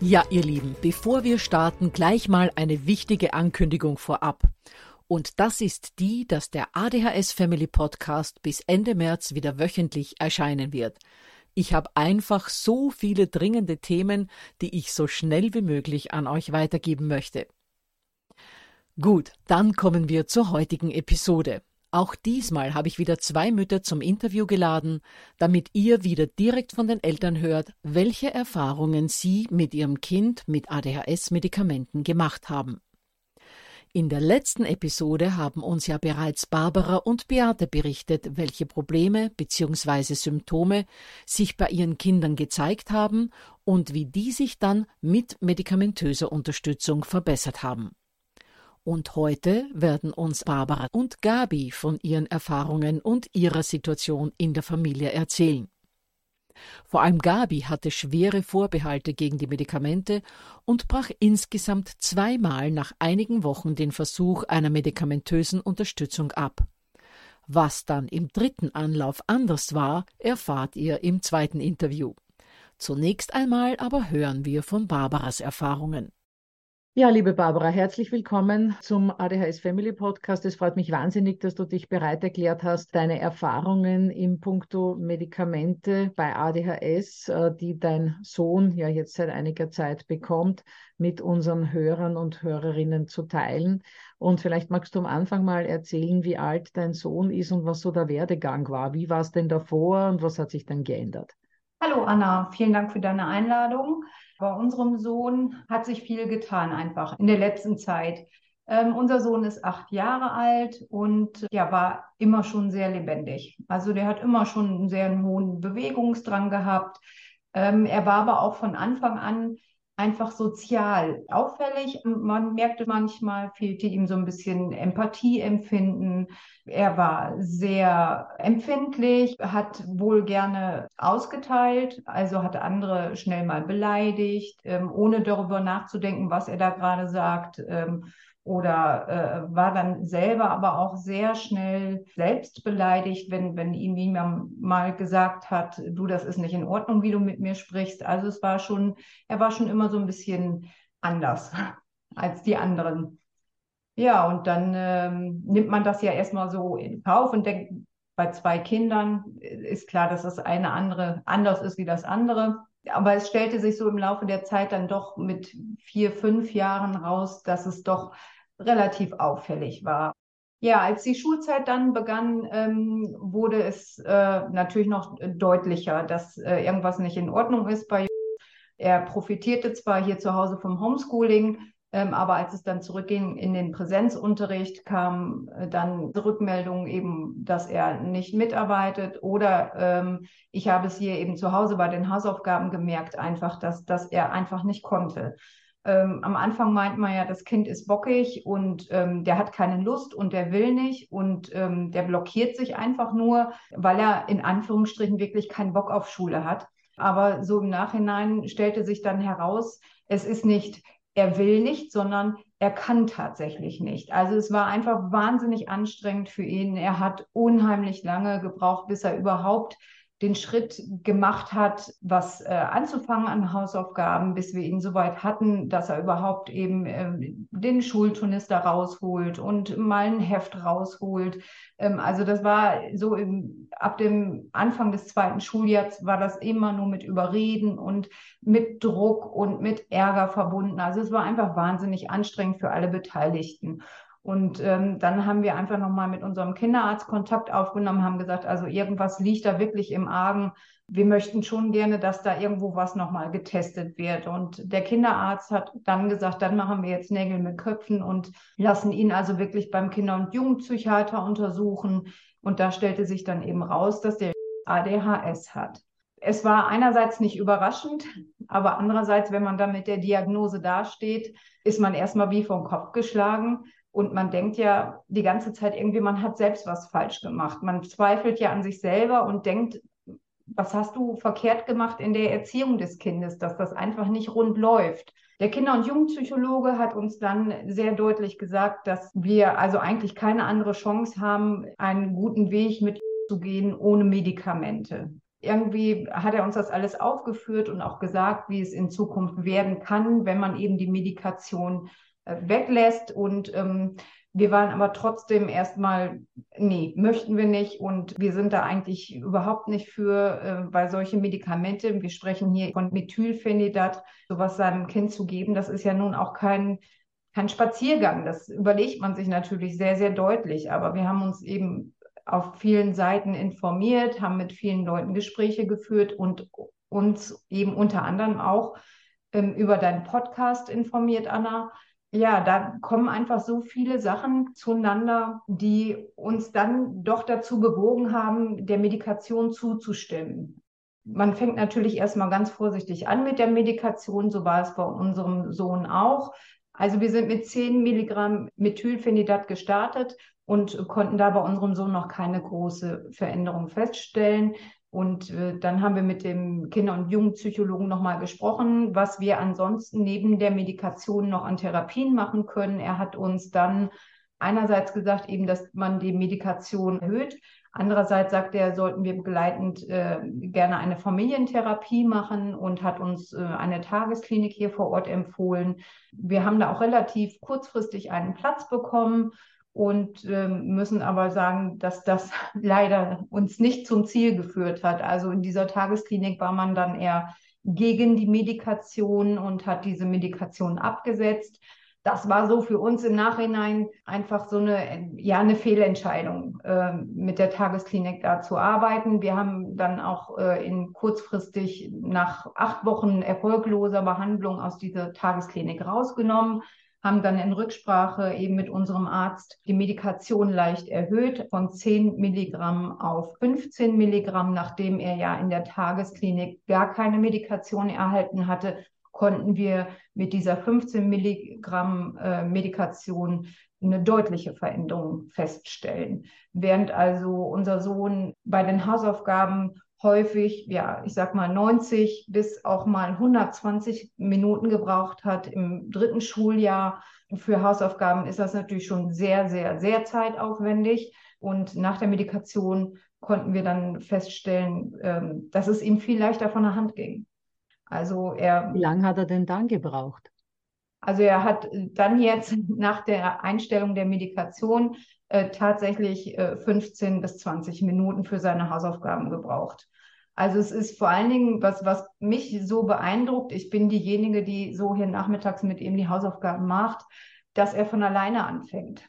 Ja, ihr Lieben, bevor wir starten, gleich mal eine wichtige Ankündigung vorab. Und das ist die, dass der ADHS Family Podcast bis Ende März wieder wöchentlich erscheinen wird. Ich habe einfach so viele dringende Themen, die ich so schnell wie möglich an euch weitergeben möchte. Gut, dann kommen wir zur heutigen Episode. Auch diesmal habe ich wieder zwei Mütter zum Interview geladen, damit ihr wieder direkt von den Eltern hört, welche Erfahrungen sie mit ihrem Kind mit ADHS-Medikamenten gemacht haben. In der letzten Episode haben uns ja bereits Barbara und Beate berichtet, welche Probleme bzw. Symptome sich bei ihren Kindern gezeigt haben und wie die sich dann mit medikamentöser Unterstützung verbessert haben. Und heute werden uns Barbara und Gabi von ihren Erfahrungen und ihrer Situation in der Familie erzählen. Vor allem Gabi hatte schwere Vorbehalte gegen die Medikamente und brach insgesamt zweimal nach einigen Wochen den Versuch einer medikamentösen Unterstützung ab. Was dann im dritten Anlauf anders war, erfahrt ihr im zweiten Interview. Zunächst einmal aber hören wir von Barbaras Erfahrungen. Ja, liebe Barbara, herzlich willkommen zum ADHS Family Podcast. Es freut mich wahnsinnig, dass du dich bereit erklärt hast, deine Erfahrungen im Punkto Medikamente bei ADHS, äh, die dein Sohn ja jetzt seit einiger Zeit bekommt, mit unseren Hörern und Hörerinnen zu teilen. Und vielleicht magst du am Anfang mal erzählen, wie alt dein Sohn ist und was so der Werdegang war. Wie war es denn davor und was hat sich dann geändert? Hallo Anna, vielen Dank für deine Einladung. Bei unserem Sohn hat sich viel getan einfach in der letzten Zeit. Ähm, unser Sohn ist acht Jahre alt und ja, war immer schon sehr lebendig. Also der hat immer schon einen sehr hohen Bewegungsdrang gehabt. Ähm, er war aber auch von Anfang an einfach sozial auffällig. Man merkte manchmal, fehlte ihm so ein bisschen Empathieempfinden. Er war sehr empfindlich, hat wohl gerne ausgeteilt, also hat andere schnell mal beleidigt, ähm, ohne darüber nachzudenken, was er da gerade sagt. Oder äh, war dann selber aber auch sehr schnell selbst beleidigt, wenn, wenn ihm jemand mal gesagt hat, du, das ist nicht in Ordnung, wie du mit mir sprichst. Also es war schon, er war schon immer so ein bisschen anders als die anderen. Ja, und dann ähm, nimmt man das ja erstmal so in Kauf und denkt, bei zwei Kindern ist klar, dass das eine andere anders ist wie das andere. Aber es stellte sich so im Laufe der Zeit dann doch mit vier, fünf Jahren raus, dass es doch relativ auffällig war. Ja, als die Schulzeit dann begann, ähm, wurde es äh, natürlich noch deutlicher, dass äh, irgendwas nicht in Ordnung ist bei Er profitierte zwar hier zu Hause vom Homeschooling, Ähm, aber als es dann zurückging in den Präsenzunterricht, kam äh, dann Rückmeldung eben, dass er nicht mitarbeitet. Oder ähm, ich habe es hier eben zu Hause bei den Hausaufgaben gemerkt, einfach, dass, dass er einfach nicht konnte. Ähm, am Anfang meint man ja, das Kind ist bockig und ähm, der hat keine Lust und der will nicht und ähm, der blockiert sich einfach nur, weil er in Anführungsstrichen wirklich keinen Bock auf Schule hat. Aber so im Nachhinein stellte sich dann heraus, es ist nicht er will nicht, sondern er kann tatsächlich nicht. Also es war einfach wahnsinnig anstrengend für ihn. Er hat unheimlich lange gebraucht, bis er überhaupt den Schritt gemacht hat, was äh, anzufangen an Hausaufgaben, bis wir ihn soweit hatten, dass er überhaupt eben äh, den Schulturnister rausholt und mal ein Heft rausholt. Ähm, also das war so im, ab dem Anfang des zweiten Schuljahres war das immer nur mit Überreden und mit Druck und mit Ärger verbunden. Also es war einfach wahnsinnig anstrengend für alle Beteiligten. Und ähm, dann haben wir einfach nochmal mit unserem Kinderarzt Kontakt aufgenommen, haben gesagt, also irgendwas liegt da wirklich im Argen. Wir möchten schon gerne, dass da irgendwo was nochmal getestet wird. Und der Kinderarzt hat dann gesagt, dann machen wir jetzt Nägel mit Köpfen und lassen ihn also wirklich beim Kinder- und Jugendpsychiater untersuchen. Und da stellte sich dann eben raus, dass der ADHS hat. Es war einerseits nicht überraschend, aber andererseits, wenn man dann mit der Diagnose dasteht, ist man erstmal wie vom Kopf geschlagen. Und man denkt ja die ganze Zeit irgendwie, man hat selbst was falsch gemacht. Man zweifelt ja an sich selber und denkt, was hast du verkehrt gemacht in der Erziehung des Kindes, dass das einfach nicht rund läuft. Der Kinder- und Jugendpsychologe hat uns dann sehr deutlich gesagt, dass wir also eigentlich keine andere Chance haben, einen guten Weg mitzugehen ohne Medikamente. Irgendwie hat er uns das alles aufgeführt und auch gesagt, wie es in Zukunft werden kann, wenn man eben die Medikation weglässt. Und ähm, wir waren aber trotzdem erstmal, nee, möchten wir nicht. Und wir sind da eigentlich überhaupt nicht für, äh, weil solche Medikamente, wir sprechen hier von Methylphenidat, sowas seinem Kind zu geben, das ist ja nun auch kein, kein Spaziergang. Das überlegt man sich natürlich sehr, sehr deutlich. Aber wir haben uns eben auf vielen Seiten informiert, haben mit vielen Leuten Gespräche geführt und uns eben unter anderem auch ähm, über deinen Podcast informiert, Anna ja, da kommen einfach so viele Sachen zueinander, die uns dann doch dazu bewogen haben, der Medikation zuzustimmen. Man fängt natürlich erstmal ganz vorsichtig an mit der Medikation, so war es bei unserem Sohn auch. Also wir sind mit 10 Milligramm Methylphenidat gestartet und konnten da bei unserem Sohn noch keine große Veränderung feststellen. Und äh, dann haben wir mit dem Kinder- und Jugendpsychologen nochmal gesprochen, was wir ansonsten neben der Medikation noch an Therapien machen können. Er hat uns dann einerseits gesagt, eben, dass man die Medikation erhöht. Andererseits sagt er, sollten wir begleitend äh, gerne eine Familientherapie machen und hat uns äh, eine Tagesklinik hier vor Ort empfohlen. Wir haben da auch relativ kurzfristig einen Platz bekommen und ähm, müssen aber sagen, dass das leider uns nicht zum Ziel geführt hat. Also in dieser Tagesklinik war man dann eher gegen die Medikation und hat diese Medikation abgesetzt. Das war so für uns im Nachhinein einfach so eine, ja, eine Fehlentscheidung, äh, mit der Tagesklinik da zu arbeiten. Wir haben dann auch äh, in kurzfristig nach acht Wochen erfolgloser Behandlung aus dieser Tagesklinik rausgenommen haben dann in Rücksprache eben mit unserem Arzt die Medikation leicht erhöht von 10 Milligramm auf 15 Milligramm, nachdem er ja in der Tagesklinik gar keine Medikation erhalten hatte, konnten wir mit dieser 15 Milligramm äh, Medikation eine deutliche Veränderung feststellen. Während also unser Sohn bei den Hausaufgaben häufig, ja, ich sag mal 90 bis auch mal 120 Minuten gebraucht hat im dritten Schuljahr. Für Hausaufgaben ist das natürlich schon sehr, sehr, sehr zeitaufwendig. Und nach der Medikation konnten wir dann feststellen, ähm, dass es ihm viel leichter von der Hand ging. Also er. Wie lange hat er denn dann gebraucht? Also er hat dann jetzt nach der Einstellung der Medikation äh, tatsächlich äh, 15 bis 20 Minuten für seine Hausaufgaben gebraucht. Also es ist vor allen Dingen, was, was mich so beeindruckt, ich bin diejenige, die so hier nachmittags mit ihm die Hausaufgaben macht, dass er von alleine anfängt.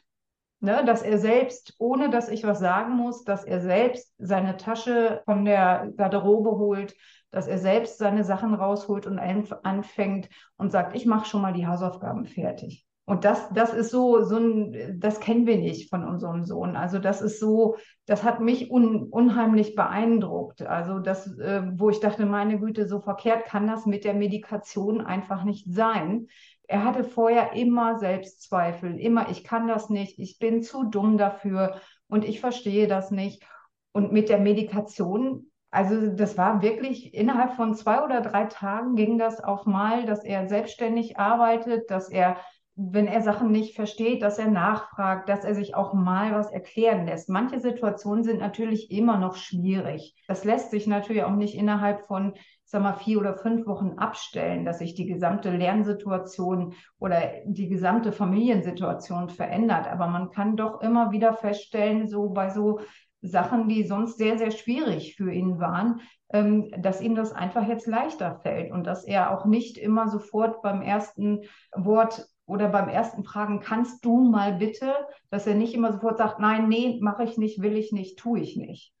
Ne, dass er selbst, ohne dass ich was sagen muss, dass er selbst seine Tasche von der Garderobe holt, dass er selbst seine Sachen rausholt und anfängt und sagt, ich mache schon mal die Hausaufgaben fertig. Und das, das ist so, so ein, das kennen wir nicht von unserem Sohn. Also das ist so, das hat mich un, unheimlich beeindruckt. Also das, äh, wo ich dachte, meine Güte, so verkehrt kann das mit der Medikation einfach nicht sein. Er hatte vorher immer Selbstzweifel, immer, ich kann das nicht, ich bin zu dumm dafür und ich verstehe das nicht. Und mit der Medikation, also das war wirklich innerhalb von zwei oder drei Tagen ging das auf mal, dass er selbstständig arbeitet, dass er wenn er Sachen nicht versteht, dass er nachfragt, dass er sich auch mal was erklären lässt. Manche Situationen sind natürlich immer noch schwierig. Das lässt sich natürlich auch nicht innerhalb von, sag mal, vier oder fünf Wochen abstellen, dass sich die gesamte Lernsituation oder die gesamte Familiensituation verändert. Aber man kann doch immer wieder feststellen, so bei so Sachen, die sonst sehr, sehr schwierig für ihn waren, ähm, dass ihm das einfach jetzt leichter fällt und dass er auch nicht immer sofort beim ersten Wort oder beim ersten Fragen, kannst du mal bitte, dass er nicht immer sofort sagt, nein, nee, mache ich nicht, will ich nicht, tue ich nicht.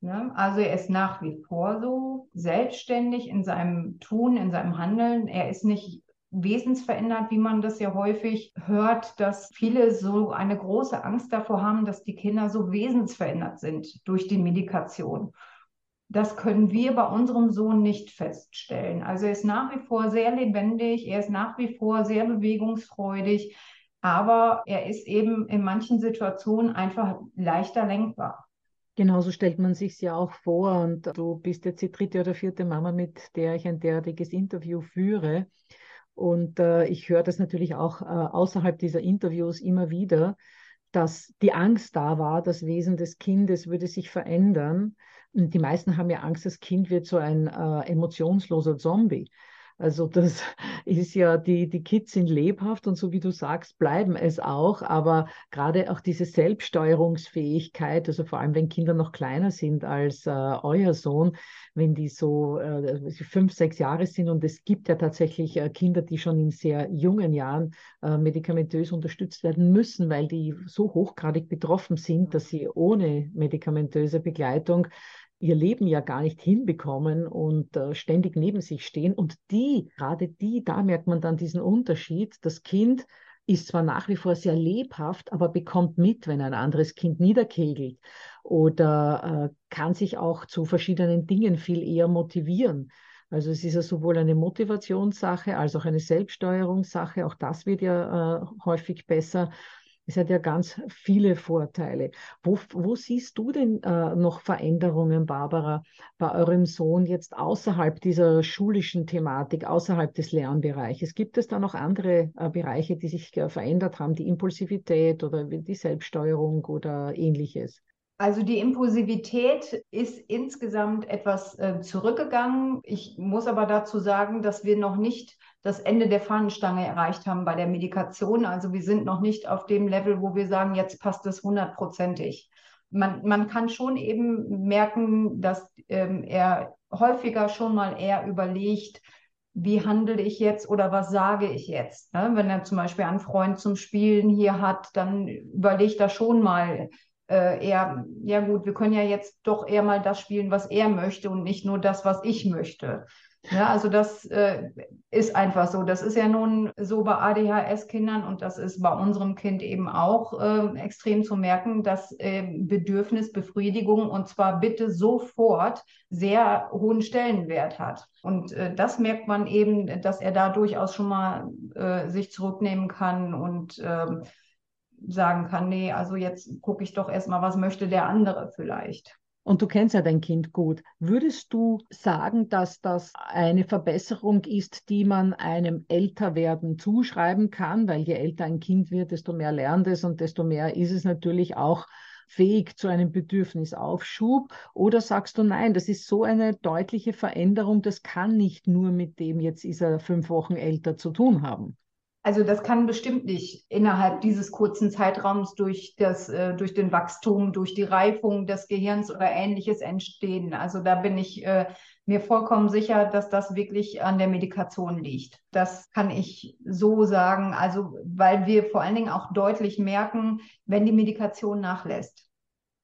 Ne? Also er ist nach wie vor so selbstständig in seinem Tun, in seinem Handeln. Er ist nicht wesensverändert, wie man das ja häufig hört, dass viele so eine große Angst davor haben, dass die Kinder so wesensverändert sind durch die Medikation. Das können wir bei unserem Sohn nicht feststellen. Also er ist nach wie vor sehr lebendig, er ist nach wie vor sehr bewegungsfreudig, aber er ist eben in manchen Situationen einfach leichter lenkbar. Genauso stellt man sich ja auch vor und du bist jetzt die dritte oder vierte Mama, mit der ich ein derartiges Interview führe. Und äh, ich höre das natürlich auch äh, außerhalb dieser Interviews immer wieder, dass die Angst da war, das Wesen des Kindes würde sich verändern. Die meisten haben ja Angst, das Kind wird so ein äh, emotionsloser Zombie. Also das ist ja, die, die Kids sind lebhaft und so wie du sagst, bleiben es auch. Aber gerade auch diese Selbststeuerungsfähigkeit, also vor allem wenn Kinder noch kleiner sind als äh, euer Sohn, wenn die so äh, fünf, sechs Jahre sind und es gibt ja tatsächlich äh, Kinder, die schon in sehr jungen Jahren äh, medikamentös unterstützt werden müssen, weil die so hochgradig betroffen sind, dass sie ohne medikamentöse Begleitung ihr Leben ja gar nicht hinbekommen und äh, ständig neben sich stehen. Und die, gerade die, da merkt man dann diesen Unterschied. Das Kind ist zwar nach wie vor sehr lebhaft, aber bekommt mit, wenn ein anderes Kind niederkegelt oder äh, kann sich auch zu verschiedenen Dingen viel eher motivieren. Also es ist ja sowohl eine Motivationssache als auch eine Selbststeuerungssache. Auch das wird ja äh, häufig besser. Es hat ja ganz viele Vorteile. Wo, wo siehst du denn äh, noch Veränderungen, Barbara, bei eurem Sohn jetzt außerhalb dieser schulischen Thematik, außerhalb des Lernbereiches? Gibt es da noch andere äh, Bereiche, die sich äh, verändert haben, die Impulsivität oder die Selbststeuerung oder ähnliches? Also die Impulsivität ist insgesamt etwas äh, zurückgegangen. Ich muss aber dazu sagen, dass wir noch nicht das Ende der Fahnenstange erreicht haben bei der Medikation. Also wir sind noch nicht auf dem Level, wo wir sagen, jetzt passt es hundertprozentig. Man, man kann schon eben merken, dass ähm, er häufiger schon mal eher überlegt, wie handle ich jetzt oder was sage ich jetzt? Ne? Wenn er zum Beispiel einen Freund zum Spielen hier hat, dann überlegt er schon mal, äh, eher, ja gut, wir können ja jetzt doch eher mal das spielen, was er möchte und nicht nur das, was ich möchte. Ja, also das äh, ist einfach so. Das ist ja nun so bei ADHS-Kindern und das ist bei unserem Kind eben auch äh, extrem zu merken, dass äh, Bedürfnisbefriedigung und zwar bitte sofort sehr hohen Stellenwert hat. Und äh, das merkt man eben, dass er da durchaus schon mal äh, sich zurücknehmen kann und ähm, sagen kann, nee, also jetzt gucke ich doch erstmal, was möchte der andere vielleicht. Und du kennst ja dein Kind gut. Würdest du sagen, dass das eine Verbesserung ist, die man einem Älterwerden zuschreiben kann? Weil je älter ein Kind wird, desto mehr lernt es und desto mehr ist es natürlich auch fähig zu einem Bedürfnisaufschub? Oder sagst du, nein, das ist so eine deutliche Veränderung, das kann nicht nur mit dem, jetzt ist er fünf Wochen älter zu tun haben? Also das kann bestimmt nicht innerhalb dieses kurzen Zeitraums durch das, äh, durch den Wachstum, durch die Reifung des Gehirns oder ähnliches entstehen. Also da bin ich äh, mir vollkommen sicher, dass das wirklich an der Medikation liegt. Das kann ich so sagen. Also weil wir vor allen Dingen auch deutlich merken, wenn die Medikation nachlässt.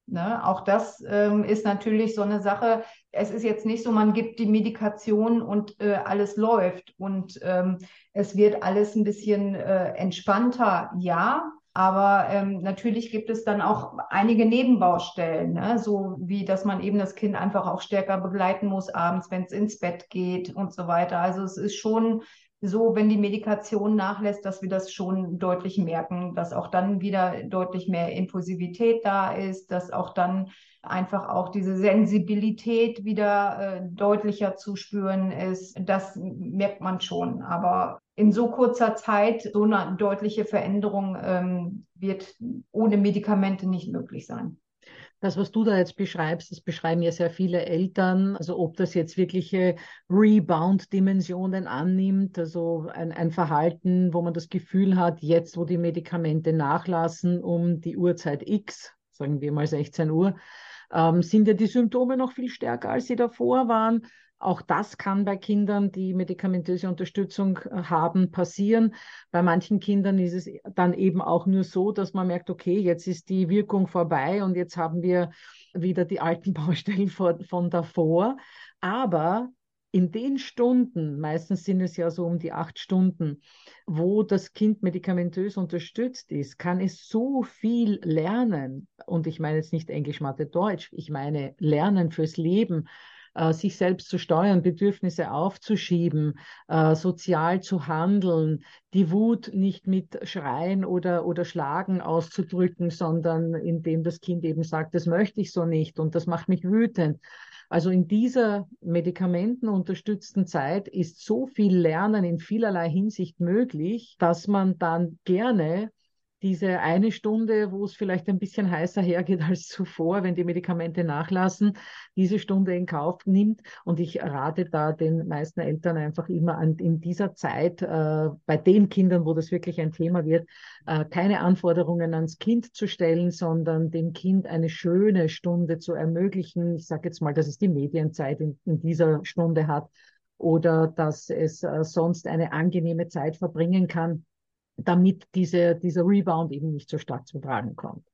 Ne? Auch das ähm, ist natürlich so eine Sache, es ist jetzt nicht so, man gibt die Medikation und äh, alles läuft und ähm, es wird alles ein bisschen äh, entspannter, ja. Aber ähm, natürlich gibt es dann auch einige Nebenbaustellen, ne? so wie dass man eben das Kind einfach auch stärker begleiten muss abends, wenn es ins Bett geht und so weiter. Also es ist schon so, wenn die Medikation nachlässt, dass wir das schon deutlich merken, dass auch dann wieder deutlich mehr Impulsivität da ist, dass auch dann einfach auch diese Sensibilität wieder äh, deutlicher zu spüren ist. Das merkt man schon. Aber in so kurzer Zeit so eine deutliche Veränderung ähm, wird ohne Medikamente nicht möglich sein. Das, was du da jetzt beschreibst, das beschreiben ja sehr viele Eltern. Also ob das jetzt wirkliche Rebound-Dimensionen annimmt, also ein, ein Verhalten, wo man das Gefühl hat, jetzt, wo die Medikamente nachlassen um die Uhrzeit X, sagen wir mal 16 Uhr, ähm, sind ja die Symptome noch viel stärker, als sie davor waren. Auch das kann bei Kindern, die medikamentöse Unterstützung äh, haben, passieren. Bei manchen Kindern ist es dann eben auch nur so, dass man merkt, okay, jetzt ist die Wirkung vorbei und jetzt haben wir wieder die alten Baustellen von davor. Aber in den Stunden, meistens sind es ja so um die acht Stunden, wo das Kind medikamentös unterstützt ist, kann es so viel lernen. Und ich meine jetzt nicht Englisch, Mathe, Deutsch, ich meine lernen fürs Leben, sich selbst zu steuern, Bedürfnisse aufzuschieben, äh, sozial zu handeln, die Wut nicht mit Schreien oder, oder Schlagen auszudrücken, sondern indem das Kind eben sagt, das möchte ich so nicht und das macht mich wütend. Also in dieser medikamentenunterstützten Zeit ist so viel Lernen in vielerlei Hinsicht möglich, dass man dann gerne diese eine Stunde, wo es vielleicht ein bisschen heißer hergeht als zuvor, wenn die Medikamente nachlassen, diese Stunde in Kauf nimmt. Und ich rate da den meisten Eltern einfach immer an, in dieser Zeit, äh, bei den Kindern, wo das wirklich ein Thema wird, äh, keine Anforderungen ans Kind zu stellen, sondern dem Kind eine schöne Stunde zu ermöglichen. Ich sage jetzt mal, dass es die Medienzeit in, in dieser Stunde hat oder dass es äh, sonst eine angenehme Zeit verbringen kann damit diese, dieser Rebound eben nicht so stark zu tragen kommt.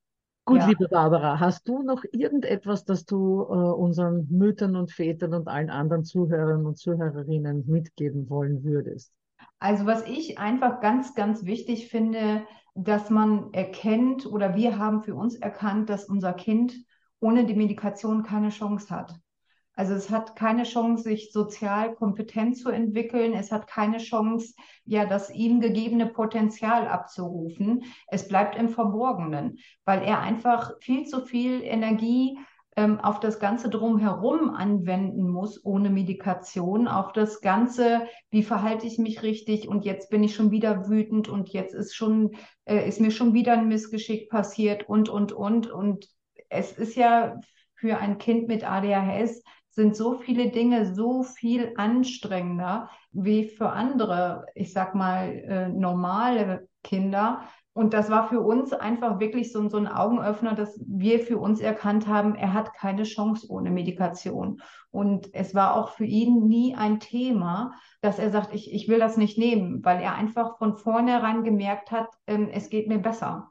Gut, ja. liebe Barbara, hast du noch irgendetwas, das du äh, unseren Müttern und Vätern und allen anderen Zuhörern und Zuhörerinnen mitgeben wollen würdest? Also was ich einfach ganz, ganz wichtig finde, dass man erkennt oder wir haben für uns erkannt, dass unser Kind ohne die Medikation keine Chance hat. Also es hat keine Chance, sich sozial kompetent zu entwickeln. Es hat keine Chance, ja, das ihm gegebene Potenzial abzurufen. Es bleibt im Verborgenen, weil er einfach viel zu viel Energie ähm, auf das Ganze drumherum anwenden muss, ohne Medikation, auf das Ganze, wie verhalte ich mich richtig und jetzt bin ich schon wieder wütend und jetzt ist schon, äh, ist mir schon wieder ein Missgeschick passiert und, und, und. Und es ist ja für ein Kind mit ADHS sind so viele Dinge so viel anstrengender wie für andere, ich sag mal, äh, normale Kinder. Und das war für uns einfach wirklich so, so ein Augenöffner, dass wir für uns erkannt haben, er hat keine Chance ohne Medikation. Und es war auch für ihn nie ein Thema, dass er sagt, ich, ich will das nicht nehmen, weil er einfach von vornherein gemerkt hat, ähm, es geht mir besser.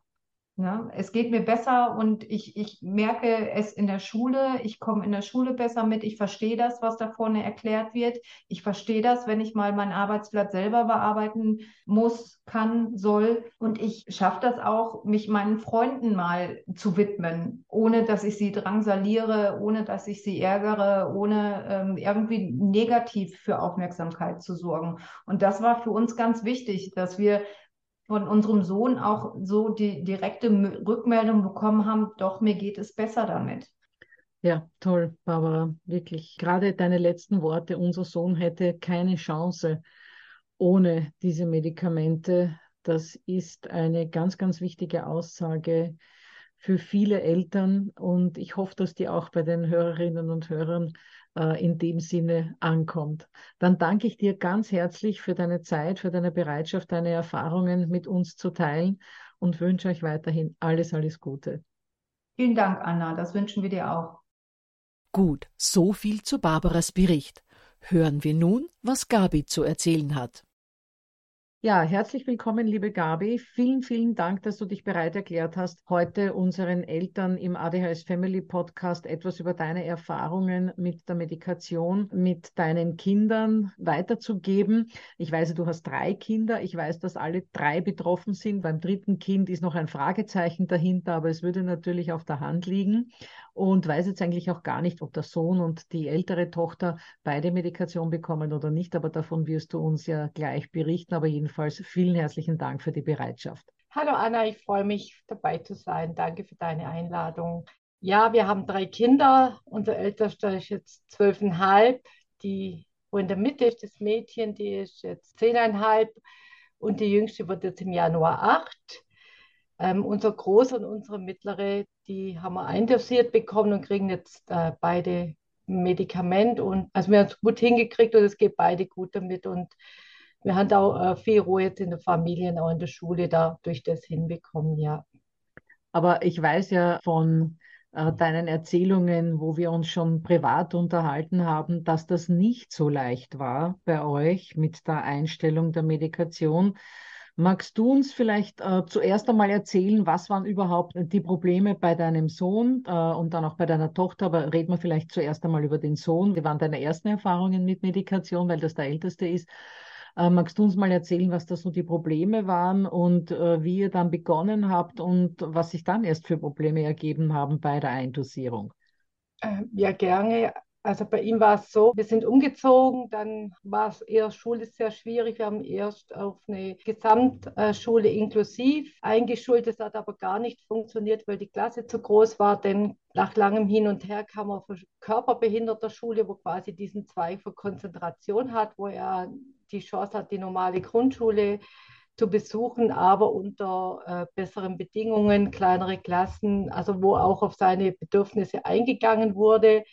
Ne? Es geht mir besser und ich, ich merke es in der Schule, ich komme in der Schule besser mit, ich verstehe das, was da vorne erklärt wird. Ich verstehe das, wenn ich mal mein Arbeitsblatt selber bearbeiten muss, kann, soll. Und ich schaffe das auch, mich meinen Freunden mal zu widmen, ohne dass ich sie drangsaliere, ohne dass ich sie ärgere, ohne ähm, irgendwie negativ für Aufmerksamkeit zu sorgen. Und das war für uns ganz wichtig, dass wir von unserem Sohn auch so die direkte Rückmeldung bekommen haben, doch, mir geht es besser damit. Ja, toll, Barbara, wirklich. Gerade deine letzten Worte, unser Sohn hätte keine Chance ohne diese Medikamente. Das ist eine ganz, ganz wichtige Aussage für viele Eltern und ich hoffe, dass die auch bei den Hörerinnen und Hörern in dem Sinne ankommt. Dann danke ich dir ganz herzlich für deine Zeit, für deine Bereitschaft, deine Erfahrungen mit uns zu teilen und wünsche euch weiterhin alles, alles Gute. Vielen Dank, Anna. Das wünschen wir dir auch. Gut, so viel zu Barbaras Bericht. Hören wir nun, was Gabi zu erzählen hat. Ja, herzlich willkommen, liebe Gabi. Vielen, vielen Dank, dass du dich bereit erklärt hast, heute unseren Eltern im ADHS Family Podcast etwas über deine Erfahrungen mit der Medikation mit deinen Kindern weiterzugeben. Ich weiß, du hast drei Kinder. Ich weiß, dass alle drei betroffen sind. Beim dritten Kind ist noch ein Fragezeichen dahinter, aber es würde natürlich auf der Hand liegen und weiß jetzt eigentlich auch gar nicht, ob der Sohn und die ältere Tochter beide Medikation bekommen oder nicht. Aber davon wirst du uns ja gleich berichten. Aber jedenfalls vielen herzlichen Dank für die Bereitschaft. Hallo Anna, ich freue mich dabei zu sein. Danke für deine Einladung. Ja, wir haben drei Kinder. Unser ältester ist jetzt zwölfeinhalb. Die, wo in der Mitte ist, das Mädchen, die ist jetzt zehneinhalb. Und die jüngste wird jetzt im Januar acht. Ähm, unser Großer und unsere Mittlere, die haben wir eindosiert bekommen und kriegen jetzt äh, beide Medikament. Und also wir haben es gut hingekriegt und es geht beide gut damit. Und wir haben auch äh, viel Ruhe jetzt in der Familie auch in der Schule da durch das hinbekommen, ja. Aber ich weiß ja von äh, deinen Erzählungen, wo wir uns schon privat unterhalten haben, dass das nicht so leicht war bei euch mit der Einstellung der Medikation. Magst du uns vielleicht äh, zuerst einmal erzählen, was waren überhaupt die Probleme bei deinem Sohn äh, und dann auch bei deiner Tochter? Aber reden wir vielleicht zuerst einmal über den Sohn. Wie waren deine ersten Erfahrungen mit Medikation, weil das der älteste ist? Äh, magst du uns mal erzählen, was da so die Probleme waren und äh, wie ihr dann begonnen habt und was sich dann erst für Probleme ergeben haben bei der Eindosierung? Äh, ja, gerne. Also bei ihm war es so, wir sind umgezogen, dann war es eher Schule sehr schwierig. Wir haben erst auf eine Gesamtschule inklusiv eingeschult. Das hat aber gar nicht funktioniert, weil die Klasse zu groß war. Denn nach langem Hin und Her kam er eine körperbehinderter Schule, wo quasi diesen Zweig für Konzentration hat, wo er die Chance hat, die normale Grundschule zu besuchen, aber unter äh, besseren Bedingungen, kleinere Klassen, also wo auch auf seine Bedürfnisse eingegangen wurde.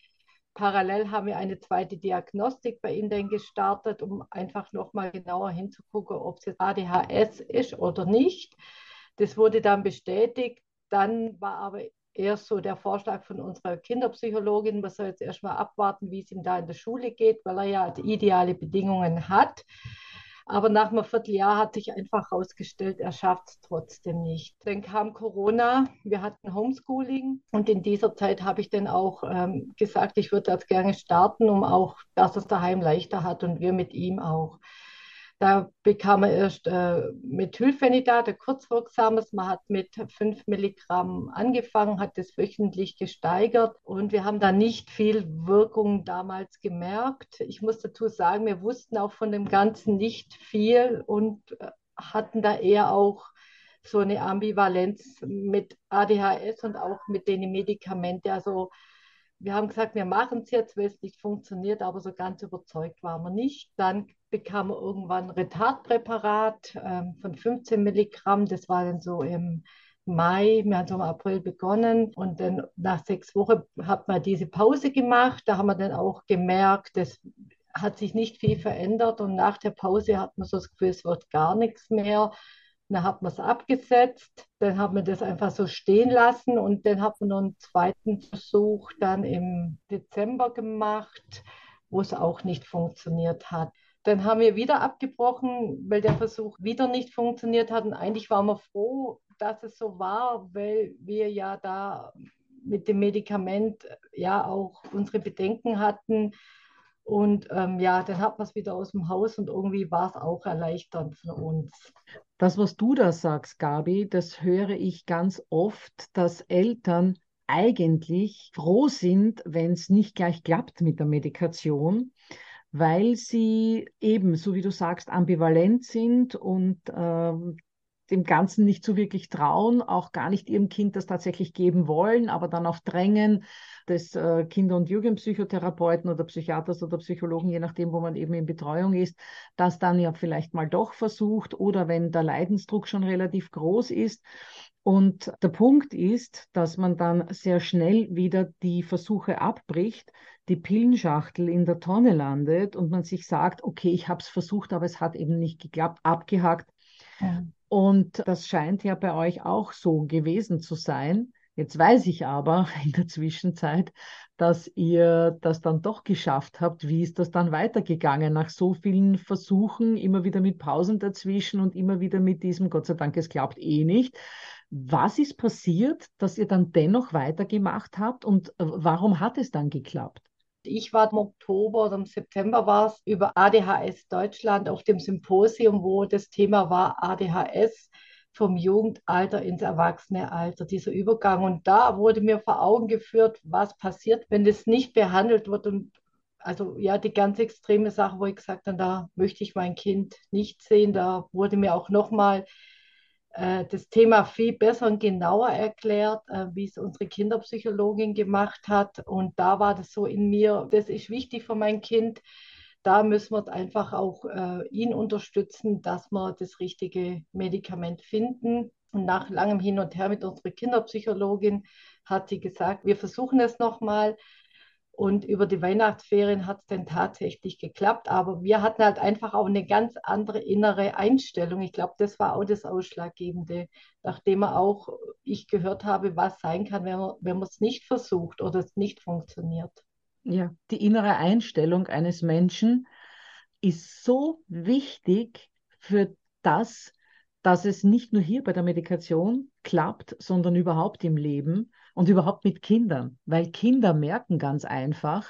Parallel haben wir eine zweite Diagnostik bei dann gestartet, um einfach nochmal genauer hinzugucken, ob es jetzt ADHS ist oder nicht. Das wurde dann bestätigt. Dann war aber erst so der Vorschlag von unserer Kinderpsychologin, man soll jetzt erstmal abwarten, wie es ihm da in der Schule geht, weil er ja ideale Bedingungen hat. Aber nach einem Vierteljahr hat sich einfach herausgestellt, er schafft es trotzdem nicht. Dann kam Corona, wir hatten Homeschooling und in dieser Zeit habe ich dann auch ähm, gesagt, ich würde das gerne starten, um auch, dass es daheim leichter hat und wir mit ihm auch. Da bekam er erst äh, Methylphenidat, ein kurzwirksames. Man hat mit 5 Milligramm angefangen, hat das wöchentlich gesteigert und wir haben da nicht viel Wirkung damals gemerkt. Ich muss dazu sagen, wir wussten auch von dem Ganzen nicht viel und äh, hatten da eher auch so eine Ambivalenz mit ADHS und auch mit den Medikamenten. Also wir haben gesagt, wir machen es jetzt, weil es nicht funktioniert, aber so ganz überzeugt waren wir nicht. Dann bekam irgendwann Retardpräparat ähm, von 15 Milligramm. Das war dann so im Mai, wir haben so im April begonnen und dann nach sechs Wochen hat man diese Pause gemacht. Da haben wir dann auch gemerkt, das hat sich nicht viel verändert und nach der Pause hat man so das Gefühl, es wird gar nichts mehr. Dann hat man es abgesetzt, dann hat man das einfach so stehen lassen und dann hat man noch einen zweiten Versuch dann im Dezember gemacht, wo es auch nicht funktioniert hat. Dann haben wir wieder abgebrochen, weil der Versuch wieder nicht funktioniert hat. Und eigentlich waren wir froh, dass es so war, weil wir ja da mit dem Medikament ja auch unsere Bedenken hatten. Und ähm, ja, dann hat man es wieder aus dem Haus und irgendwie war es auch erleichternd für uns. Das, was du da sagst, Gabi, das höre ich ganz oft, dass Eltern eigentlich froh sind, wenn es nicht gleich klappt mit der Medikation, weil sie eben, so wie du sagst, ambivalent sind und äh, dem Ganzen nicht so wirklich trauen, auch gar nicht ihrem Kind das tatsächlich geben wollen, aber dann auf Drängen des äh, Kinder- und Jugendpsychotherapeuten oder Psychiaters oder Psychologen, je nachdem, wo man eben in Betreuung ist, das dann ja vielleicht mal doch versucht oder wenn der Leidensdruck schon relativ groß ist. Und der Punkt ist, dass man dann sehr schnell wieder die Versuche abbricht, die Pillenschachtel in der Tonne landet und man sich sagt, okay, ich habe es versucht, aber es hat eben nicht geklappt, abgehakt. Ja. Und das scheint ja bei euch auch so gewesen zu sein. Jetzt weiß ich aber in der Zwischenzeit, dass ihr das dann doch geschafft habt. Wie ist das dann weitergegangen nach so vielen Versuchen, immer wieder mit Pausen dazwischen und immer wieder mit diesem, Gott sei Dank, es klappt eh nicht. Was ist passiert, dass ihr dann dennoch weitergemacht habt und äh, warum hat es dann geklappt? Ich war im Oktober oder im September war es über ADHS Deutschland auf dem Symposium, wo das Thema war ADHS vom Jugendalter ins Erwachsenealter, dieser Übergang. Und da wurde mir vor Augen geführt, was passiert, wenn das nicht behandelt wird. Und also ja, die ganz extreme Sache, wo ich gesagt habe, da möchte ich mein Kind nicht sehen. Da wurde mir auch nochmal das Thema viel besser und genauer erklärt, äh, wie es unsere Kinderpsychologin gemacht hat. Und da war das so in mir, das ist wichtig für mein Kind. Da müssen wir einfach auch äh, ihn unterstützen, dass wir das richtige Medikament finden. Und nach langem Hin und Her mit unserer Kinderpsychologin hat sie gesagt, wir versuchen es nochmal. Und über die Weihnachtsferien hat es dann tatsächlich geklappt. Aber wir hatten halt einfach auch eine ganz andere innere Einstellung. Ich glaube, das war auch das Ausschlaggebende, nachdem auch ich gehört habe, was sein kann, wenn man wenn es nicht versucht oder es nicht funktioniert. Ja, die innere Einstellung eines Menschen ist so wichtig für das, dass es nicht nur hier bei der Medikation klappt, sondern überhaupt im Leben und überhaupt mit Kindern, weil Kinder merken ganz einfach,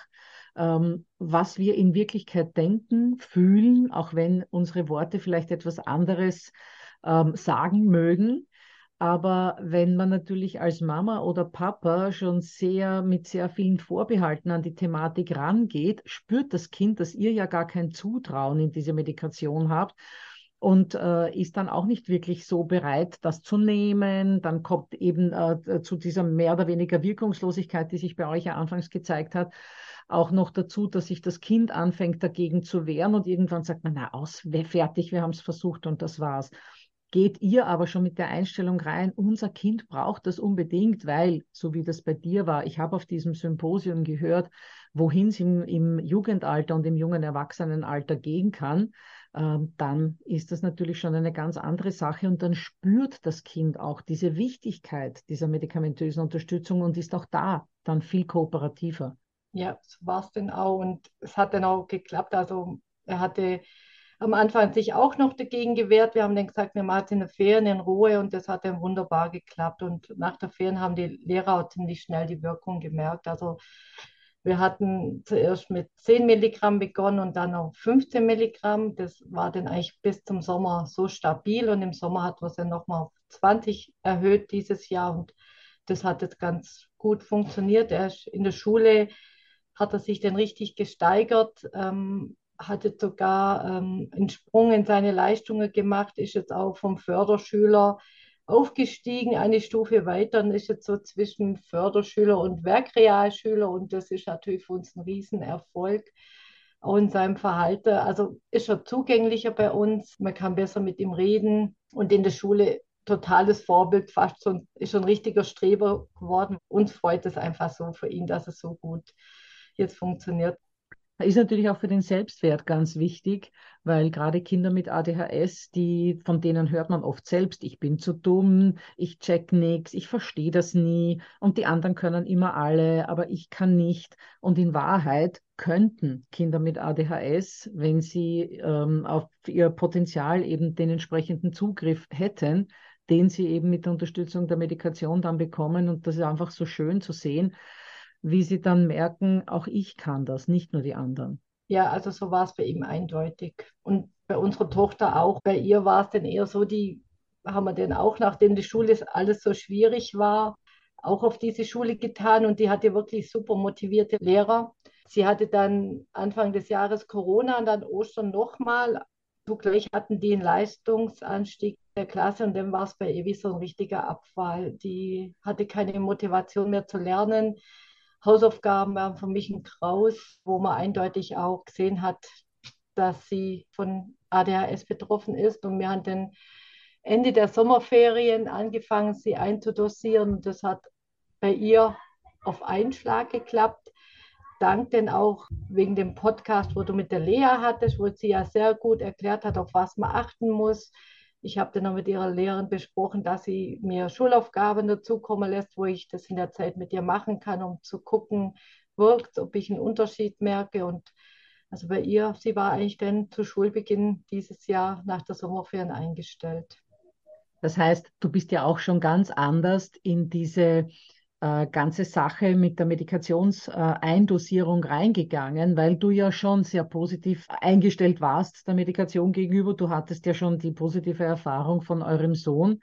ähm, was wir in Wirklichkeit denken, fühlen, auch wenn unsere Worte vielleicht etwas anderes ähm, sagen mögen. Aber wenn man natürlich als Mama oder Papa schon sehr mit sehr vielen Vorbehalten an die Thematik rangeht, spürt das Kind, dass ihr ja gar kein Zutrauen in diese Medikation habt und äh, ist dann auch nicht wirklich so bereit, das zu nehmen. Dann kommt eben äh, zu dieser mehr oder weniger Wirkungslosigkeit, die sich bei euch ja anfangs gezeigt hat, auch noch dazu, dass sich das Kind anfängt dagegen zu wehren und irgendwann sagt man, na aus, fertig, wir haben es versucht und das war's. Geht ihr aber schon mit der Einstellung rein, unser Kind braucht das unbedingt, weil, so wie das bei dir war, ich habe auf diesem Symposium gehört, wohin es im, im Jugendalter und im jungen Erwachsenenalter gehen kann, dann ist das natürlich schon eine ganz andere Sache und dann spürt das Kind auch diese Wichtigkeit dieser medikamentösen Unterstützung und ist auch da dann viel kooperativer. Ja, so war es denn auch und es hat dann auch geklappt. Also er hatte am Anfang sich auch noch dagegen gewehrt. Wir haben dann gesagt, wir machen in der Ferien in Ruhe und das hat dann wunderbar geklappt. Und nach der Ferien haben die Lehrer auch ziemlich schnell die Wirkung gemerkt. Also wir hatten zuerst mit 10 Milligramm begonnen und dann auf 15 Milligramm. Das war dann eigentlich bis zum Sommer so stabil und im Sommer hat man es dann nochmal auf 20 erhöht dieses Jahr und das hat jetzt ganz gut funktioniert. Er ist in der Schule hat er sich dann richtig gesteigert, ähm, hat jetzt sogar ähm, einen Sprung in seine Leistungen gemacht, ist jetzt auch vom Förderschüler aufgestiegen, eine Stufe weiter und ist jetzt so zwischen Förderschüler und Werkrealschüler und das ist natürlich für uns ein Riesenerfolg. Auch in seinem Verhalten, also ist er zugänglicher bei uns, man kann besser mit ihm reden und in der Schule totales Vorbild, fast schon, ist schon ein richtiger Streber geworden. Uns freut es einfach so für ihn, dass es so gut jetzt funktioniert. Ist natürlich auch für den Selbstwert ganz wichtig, weil gerade Kinder mit ADHS, die, von denen hört man oft selbst, ich bin zu dumm, ich check nichts, ich verstehe das nie und die anderen können immer alle, aber ich kann nicht. Und in Wahrheit könnten Kinder mit ADHS, wenn sie ähm, auf ihr Potenzial eben den entsprechenden Zugriff hätten, den sie eben mit der Unterstützung der Medikation dann bekommen. Und das ist einfach so schön zu sehen, wie sie dann merken, auch ich kann das, nicht nur die anderen. Ja, also so war es bei ihm eindeutig. Und bei unserer Tochter auch. Bei ihr war es dann eher so, die haben wir dann auch, nachdem die Schule alles so schwierig war, auch auf diese Schule getan und die hatte wirklich super motivierte Lehrer. Sie hatte dann Anfang des Jahres Corona und dann Ostern nochmal. Zugleich hatten die einen Leistungsanstieg der Klasse und dann war es bei ihr wie so ein richtiger Abfall. Die hatte keine Motivation mehr zu lernen. Hausaufgaben waren für mich ein Graus, wo man eindeutig auch gesehen hat, dass sie von ADHS betroffen ist. Und wir haben dann Ende der Sommerferien angefangen, sie einzudosieren. Das hat bei ihr auf einen Schlag geklappt. Dank denn auch wegen dem Podcast, wo du mit der Lea hattest, wo sie ja sehr gut erklärt hat, auf was man achten muss ich habe dann noch mit ihrer Lehrerin besprochen, dass sie mir Schulaufgaben dazukommen lässt, wo ich das in der Zeit mit ihr machen kann, um zu gucken, wirkt, ob ich einen Unterschied merke. Und also bei ihr, sie war eigentlich dann zu Schulbeginn dieses Jahr nach der Sommerferien eingestellt. Das heißt, du bist ja auch schon ganz anders in diese äh, ganze Sache mit der Medikationseindosierung äh, reingegangen, weil du ja schon sehr positiv eingestellt warst der Medikation gegenüber. Du hattest ja schon die positive Erfahrung von eurem Sohn.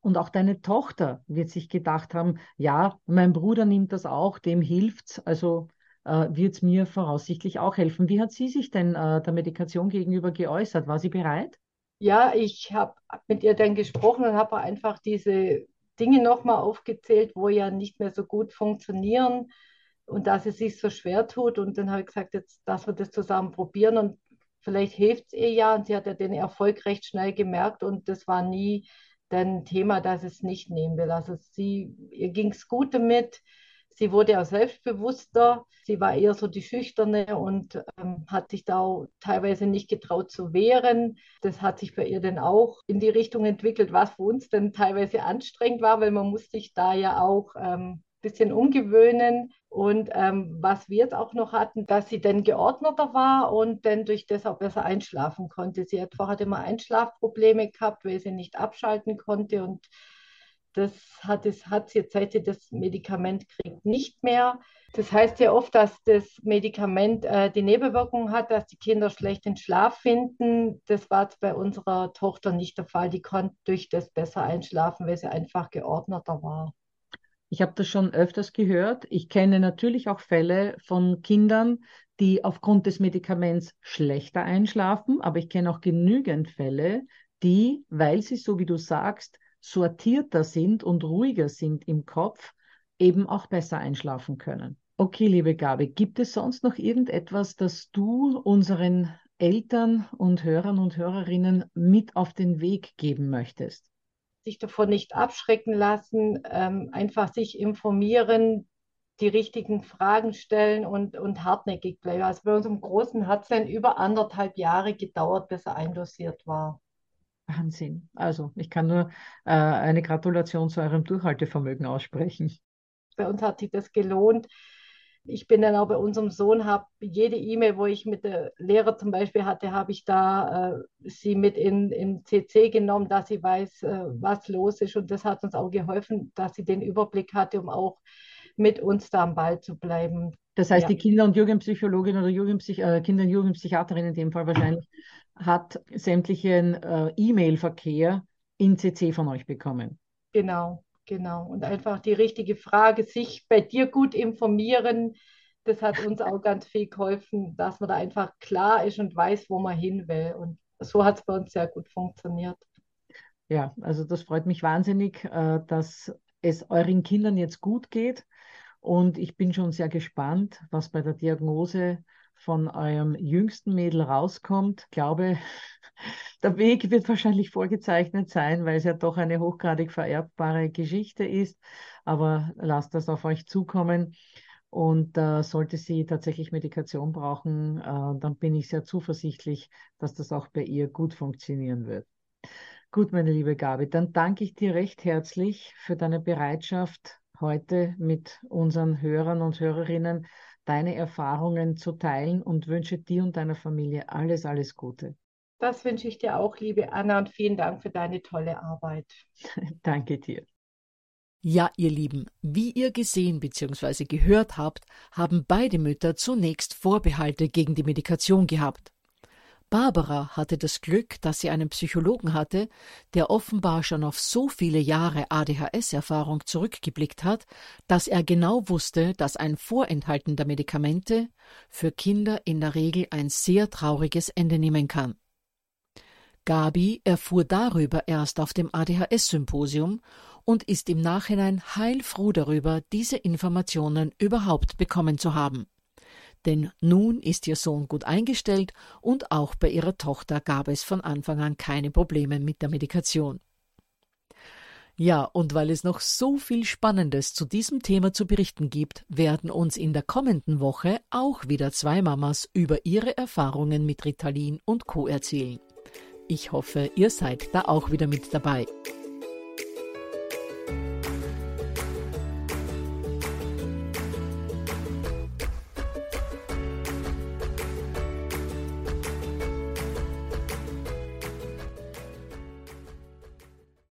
Und auch deine Tochter wird sich gedacht haben, ja, mein Bruder nimmt das auch, dem hilft's, also äh, wird es mir voraussichtlich auch helfen. Wie hat sie sich denn äh, der Medikation gegenüber geäußert? War sie bereit? Ja, ich habe mit ihr dann gesprochen und habe einfach diese Dinge nochmal aufgezählt, wo ja nicht mehr so gut funktionieren und dass es sich so schwer tut. Und dann habe ich gesagt, jetzt, dass wir das zusammen probieren und vielleicht hilft es ihr ja. Und sie hat ja den Erfolg recht schnell gemerkt und das war nie ein Thema, dass es nicht nehmen will. Also sie, ihr ging es gut damit. Sie wurde auch selbstbewusster. Sie war eher so die Schüchterne und ähm, hat sich da auch teilweise nicht getraut zu wehren. Das hat sich bei ihr dann auch in die Richtung entwickelt, was für uns dann teilweise anstrengend war, weil man muss sich da ja auch ähm, bisschen umgewöhnen. Und ähm, was wir jetzt auch noch hatten, dass sie dann geordneter war und dann durch das auch besser einschlafen konnte. Sie hat vorher immer Einschlafprobleme gehabt, weil sie nicht abschalten konnte und das hat, es, hat jetzt, seit sie das Medikament kriegt, nicht mehr. Das heißt ja oft, dass das Medikament äh, die Nebenwirkung hat, dass die Kinder schlecht den Schlaf finden. Das war bei unserer Tochter nicht der Fall. Die konnte durch das besser einschlafen, weil sie einfach geordneter war. Ich habe das schon öfters gehört. Ich kenne natürlich auch Fälle von Kindern, die aufgrund des Medikaments schlechter einschlafen, aber ich kenne auch genügend Fälle, die, weil sie, so wie du sagst, sortierter sind und ruhiger sind im Kopf, eben auch besser einschlafen können. Okay, liebe Gabi, gibt es sonst noch irgendetwas, das du unseren Eltern und Hörern und Hörerinnen mit auf den Weg geben möchtest? Sich davon nicht abschrecken lassen, ähm, einfach sich informieren, die richtigen Fragen stellen und, und hartnäckig bleiben. Also bei unserem Großen hat es dann über anderthalb Jahre gedauert, bis er eindosiert war. Wahnsinn. Also ich kann nur äh, eine Gratulation zu eurem Durchhaltevermögen aussprechen. Bei uns hat sich das gelohnt. Ich bin dann auch bei unserem Sohn, habe jede E-Mail, wo ich mit der Lehrer zum Beispiel hatte, habe ich da äh, sie mit in, in CC genommen, dass sie weiß, äh, was los ist. Und das hat uns auch geholfen, dass sie den Überblick hatte, um auch mit uns da am Ball zu bleiben. Das heißt, ja. die Kinder- und Jugendpsychologin oder Jugendpsych äh, Kinder- und Jugendpsychiaterin in dem Fall wahrscheinlich hat sämtlichen äh, E-Mail-Verkehr in CC von euch bekommen. Genau, genau. Und einfach die richtige Frage, sich bei dir gut informieren, das hat uns auch ganz viel geholfen, dass man da einfach klar ist und weiß, wo man hin will. Und so hat es bei uns sehr gut funktioniert. Ja, also das freut mich wahnsinnig, äh, dass es euren Kindern jetzt gut geht. Und ich bin schon sehr gespannt, was bei der Diagnose von eurem jüngsten Mädel rauskommt. Glaube, der Weg wird wahrscheinlich vorgezeichnet sein, weil es ja doch eine hochgradig vererbbare Geschichte ist. Aber lasst das auf euch zukommen. Und äh, sollte sie tatsächlich Medikation brauchen, äh, dann bin ich sehr zuversichtlich, dass das auch bei ihr gut funktionieren wird. Gut, meine liebe Gabi, dann danke ich dir recht herzlich für deine Bereitschaft, heute mit unseren Hörern und Hörerinnen deine Erfahrungen zu teilen und wünsche dir und deiner Familie alles, alles Gute. Das wünsche ich dir auch, liebe Anna, und vielen Dank für deine tolle Arbeit. Danke dir. Ja, ihr Lieben, wie ihr gesehen bzw. gehört habt, haben beide Mütter zunächst Vorbehalte gegen die Medikation gehabt. Barbara hatte das Glück, dass sie einen Psychologen hatte, der offenbar schon auf so viele Jahre ADHS-Erfahrung zurückgeblickt hat, dass er genau wusste, dass ein Vorenthalten der Medikamente für Kinder in der Regel ein sehr trauriges Ende nehmen kann. Gabi erfuhr darüber erst auf dem ADHS-Symposium und ist im Nachhinein heilfroh darüber, diese Informationen überhaupt bekommen zu haben denn nun ist ihr Sohn gut eingestellt und auch bei ihrer Tochter gab es von Anfang an keine Probleme mit der Medikation. Ja, und weil es noch so viel Spannendes zu diesem Thema zu berichten gibt, werden uns in der kommenden Woche auch wieder zwei Mamas über ihre Erfahrungen mit Ritalin und Co. erzählen. Ich hoffe, ihr seid da auch wieder mit dabei.